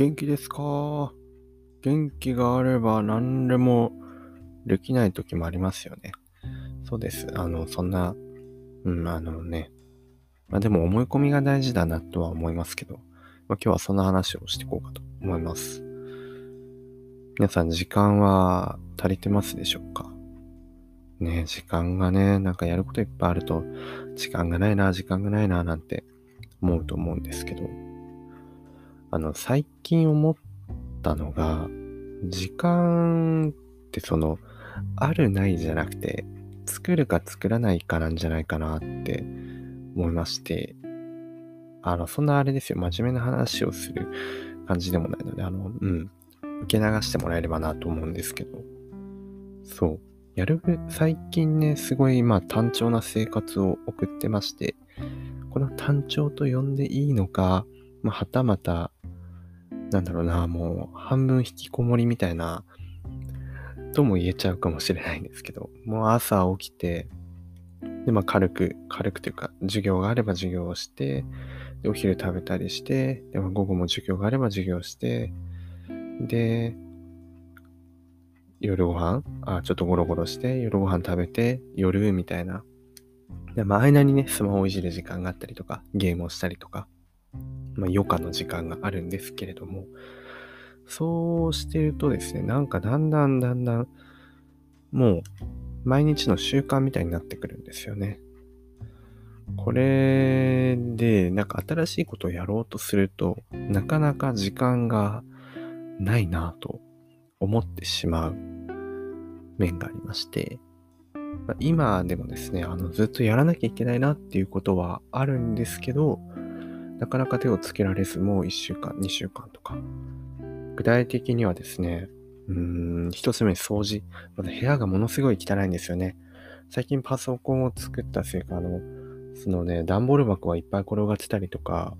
元気ですか？元気があれば何でもできない時もありますよね。そうです。あの、そんな、うん、あのね。まあでも思い込みが大事だなとは思いますけど、まあ、今日はそんな話をしていこうかと思います。皆さん時間は足りてますでしょうか？ね時間がね、なんかやることいっぱいあると、時間がないな、時間がないな、なんて思うと思うんですけど、あの、最近思ったのが、時間ってその、あるないじゃなくて、作るか作らないかなんじゃないかなって思いまして、あの、そんなあれですよ、真面目な話をする感じでもないので、あの、うん、受け流してもらえればなと思うんですけど、そう、やるべ最近ね、すごい、まあ、単調な生活を送ってまして、この単調と呼んでいいのか、まあ、はたまたなんだろうな、もう半分引きこもりみたいな、とも言えちゃうかもしれないんですけど、もう朝起きて、で、まあ軽く、軽くというか、授業があれば授業をして、で、お昼食べたりして、で、まあ午後も授業があれば授業して、で、夜ご飯あ、ちょっとゴロゴロして、夜ご飯食べて、夜みたいな。で、まあ間にね、スマホをいじる時間があったりとか、ゲームをしたりとか、まあ、余暇の時間があるんですけれども、そうしてるとですね、なんかだんだんだんだん、もう毎日の習慣みたいになってくるんですよね。これで、なんか新しいことをやろうとすると、なかなか時間がないなと思ってしまう面がありまして、まあ、今でもですね、あのずっとやらなきゃいけないなっていうことはあるんですけど、なかなか手をつけられず、もう1週間、2週間とか。具体的にはですね、うーん、一つ目に、掃除。まず部屋がものすごい汚いんですよね。最近パソコンを作ったせいか、あの、そのね、段ボール箱はいっぱい転がってたりとか、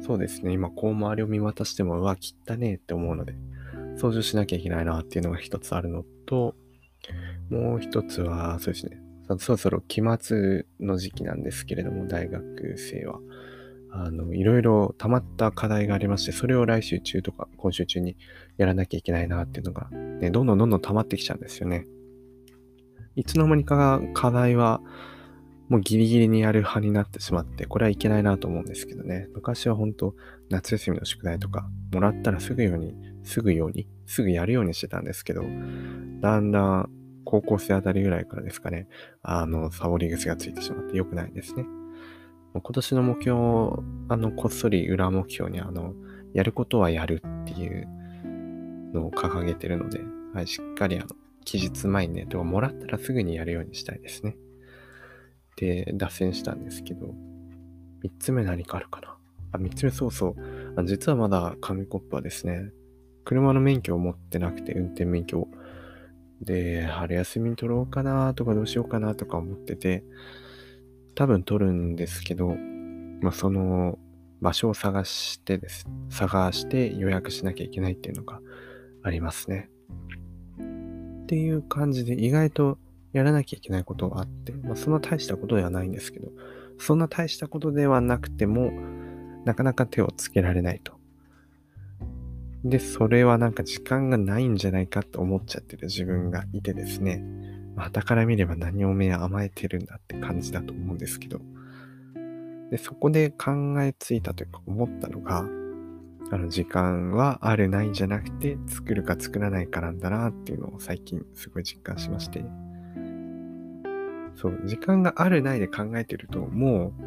そうですね、今こう周りを見渡しても、うわ、汚ねえって思うので、掃除しなきゃいけないなっていうのが一つあるのと、もう一つは、そうですね、そろそろ期末の時期なんですけれども、大学生は。あの、いろいろ溜まった課題がありまして、それを来週中とか今週中にやらなきゃいけないなっていうのが、ね、どんどんどんどん溜まってきちゃうんですよね。いつの間にか課題はもうギリギリにやる派になってしまって、これはいけないなと思うんですけどね。昔は本当夏休みの宿題とか、もらったらすぐように、すぐように、すぐやるようにしてたんですけど、だんだん高校生あたりぐらいからですかね、あの、サボり癖がついてしまって良くないですね。今年の目標、あの、こっそり裏目標に、あの、やることはやるっていうのを掲げてるので、はい、しっかりあの、期日前にね、とかもらったらすぐにやるようにしたいですね。で、脱線したんですけど、3つ目何かあるかな？あ、3つ目そうそう。あ実はまだ紙コップはですね、車の免許を持ってなくて、運転免許を。で、春休みに取ろうかなとかどうしようかなとか思ってて、多分取るんですけど、まあ、その場所を探してです。探して予約しなきゃいけないっていうのがありますね。っていう感じで意外とやらなきゃいけないことがあって、まあ、そんな大したことではないんですけど、そんな大したことではなくても、なかなか手をつけられないと。で、それはなんか時間がないんじゃないかと思っちゃってる自分がいてですね。旗から見れば何を目甘えてるんだって感じだと思うんですけど、でそこで考えついたというか思ったのが、あの時間はあるないじゃなくて作るか作らないかなんだなっていうのを最近すごい実感しまして、そう、時間があるないで考えてると、もう、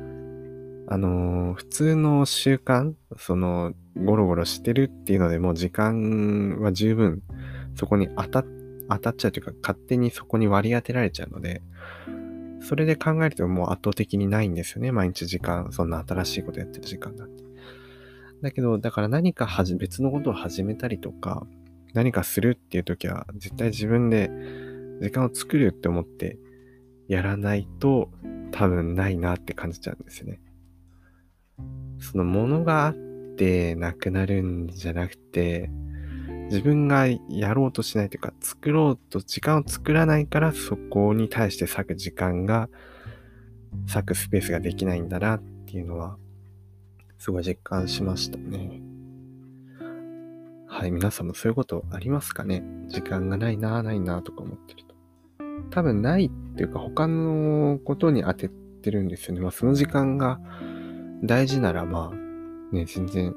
あのー、普通の習慣、その、ゴロゴロしてるっていうのでもう時間は十分そこに当たっ当たっちゃうというか、勝手にそこに割り当てられちゃうので、それで考えるともう圧倒的にないんですよね。毎日時間、そんな新しいことやってる時間なんて。だけど、だから何かはじ別のことを始めたりとか、何かするっていう時は、絶対自分で時間を作るって思ってやらないと多分ないなって感じちゃうんですよね。そのものがあってなくなるんじゃなくて、自分がやろうとしないというか、作ろうと時間を作らないから、そこに対して割く時間が、割くスペースができないんだなっていうのは、すごい実感しましたね。はい、皆さんもそういうことありますかね？時間がないな、ないなとか思ってると。多分ないっていうか他のことに当ててるんですよね。まあその時間が大事ならまあね、全然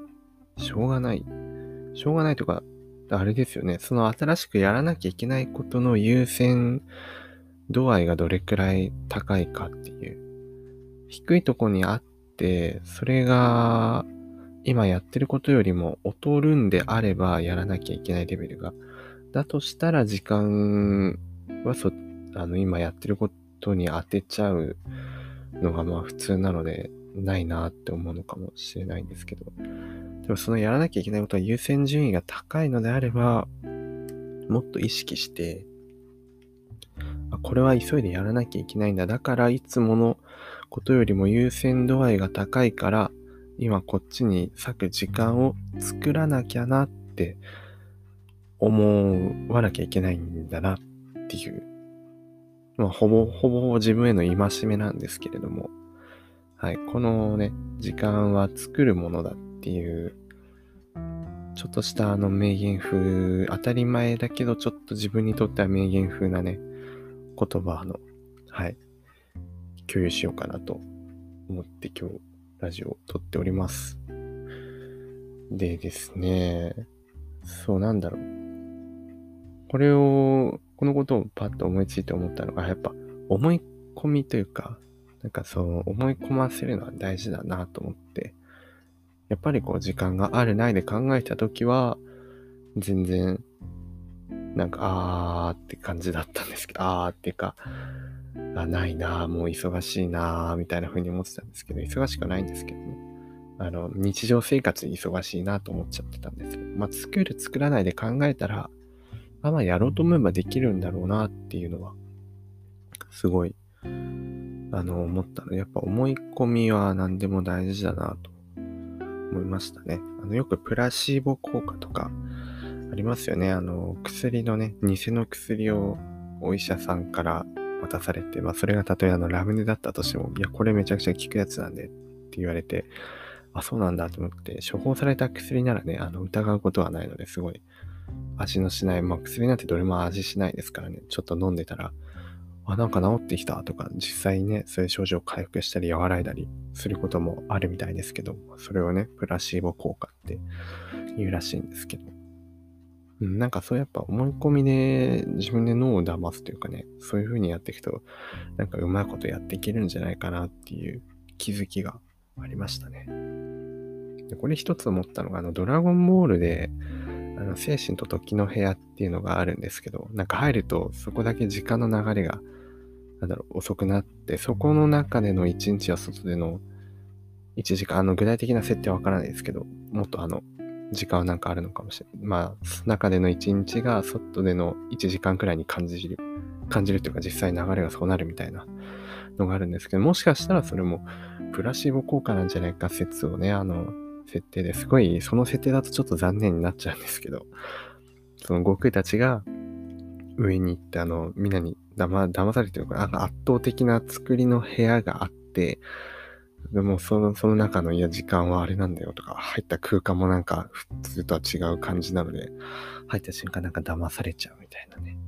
しょうがない。しょうがないとか、あれですよね。その新しくやらなきゃいけないことの優先度合いがどれくらい高いかっていう。低いとこにあって、それが今やってることよりも劣るんであればやらなきゃいけないレベルが。だとしたら時間はそ、あの、今やってることに当てちゃうのがまあ普通なので、ないなって思うのかもしれないんですけど。でもそのやらなきゃいけないことは優先順位が高いのであれば、もっと意識して、あこれは急いでやらなきゃいけないんだ。だからいつものことよりも優先度合いが高いから、今こっちに割く時間を作らなきゃなって思わなきゃいけないんだなっていう、まあ、ほぼほぼ自分への戒めなんですけれども、はい、このね、時間は作るものだっていう、ちょっとしたあの名言風、当たり前だけどちょっと自分にとっては名言風なね、言葉の、はい、共有しようかなと思って今日ラジオを撮っております。でですね、そうなんだろう。これを、このことをパッと思いついて思ったのが、やっぱ思い込みというか、なんかそう思い込ませるのは大事だなと思って、やっぱりこう時間があるないで考えたときは、全然、なんか、あーって感じだったんですけど、あーっていうか、あ、ないなもう忙しいなみたいな風に思ってたんですけど、忙しくないんですけどね。あの、日常生活に忙しいなと思っちゃってたんですけど、まあ、作る作らないで考えたら、あまあ、やろうと思えばできるんだろうなっていうのは、すごい、あの、思ったの、やっぱ思い込みは何でも大事だなと思いましたね。あの、よくプラシーボ効果とかありますよね。あの、薬のね、偽の薬をお医者さんから渡されて、まあそれがたとえあのラムネだったとしても、いや、これめちゃくちゃ効くやつなんでって言われて、あ、そうなんだと思って、処方された薬ならね、あの、疑うことはないのですごい味のしない、まあ薬なんてどれも味しないですからね、ちょっと飲んでたら、あ、なんか治ってきたとか、実際ね、そういう症状を回復したり和らいだりすることもあるみたいですけど、それをね、プラシーボ効果って言うらしいんですけど、うん、なんかそうやっぱ思い込みで自分で脳を騙すというかね、そういう風にやっていくと、なんかうまいことやっていけるんじゃないかなっていう気づきがありましたね。でこれ一つ思ったのが、あの、ドラゴンボールで、あの、精神と時の部屋っていうのがあるんですけど、なんか入るとそこだけ時間の流れが、なんだろう、遅くなって、そこの中での1日は外での1時間、あの、具体的な設定はわからないですけど、もっとあの、時間はなんかあるのかもしれない。まあ、中での一日が外での1時間くらいに感じる、感じるというか実際流れがそうなるみたいなのがあるんですけど、もしかしたらそれもプラシーボ効果なんじゃないか説をね、あの、設定ですごい、その設定だとちょっと残念になっちゃうんですけど、その悟空たちが上に行って、あの、みんなに騙騙されてるかな、圧倒的な作りの部屋があって、でもその、その中の、いや、時間はあれなんだよとか、入った空間もなんか普通とは違う感じなので、入った瞬間なんか騙されちゃうみたいなね。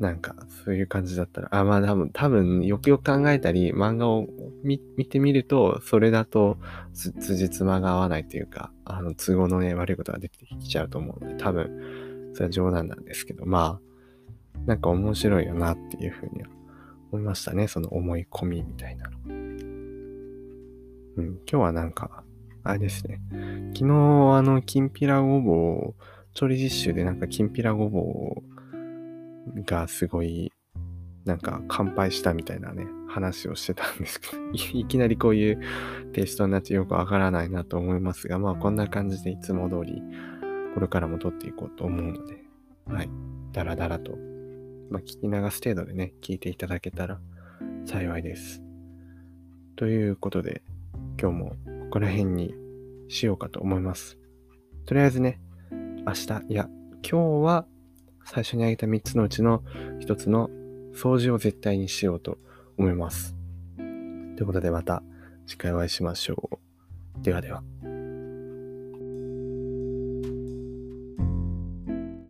なんか、そういう感じだったら、あ、まあ多分、多分、よくよく考えたり、漫画を見てみると、それだと、つ、じつまが合わないというか、あの、都合のね、悪いことが出てきちゃうと思うので、多分、それは冗談なんですけど、まあ、なんか面白いよなっていうふうには思いましたね、その思い込みみたいなの。うん、今日はなんか、あれですね。昨日、あの、きんぴらごぼう、調理実習でなんかきんぴらごぼうがすごい、なんか乾杯したみたいなね、話をしてたんですけど、いきなりこういうテイストになってよくわからないなと思いますが、まあこんな感じでいつも通り、これからも撮っていこうと思うので、はい。だらだらと、まあ聞き流す程度でね、聞いていただけたら幸いです。ということで、今日もここら辺にしようかと思います。とりあえずね、明日、いや、今日は最初に挙げた3つのうちの1つの掃除を絶対にしようと思います。ということでまた次回お会いしましょう。ではでは。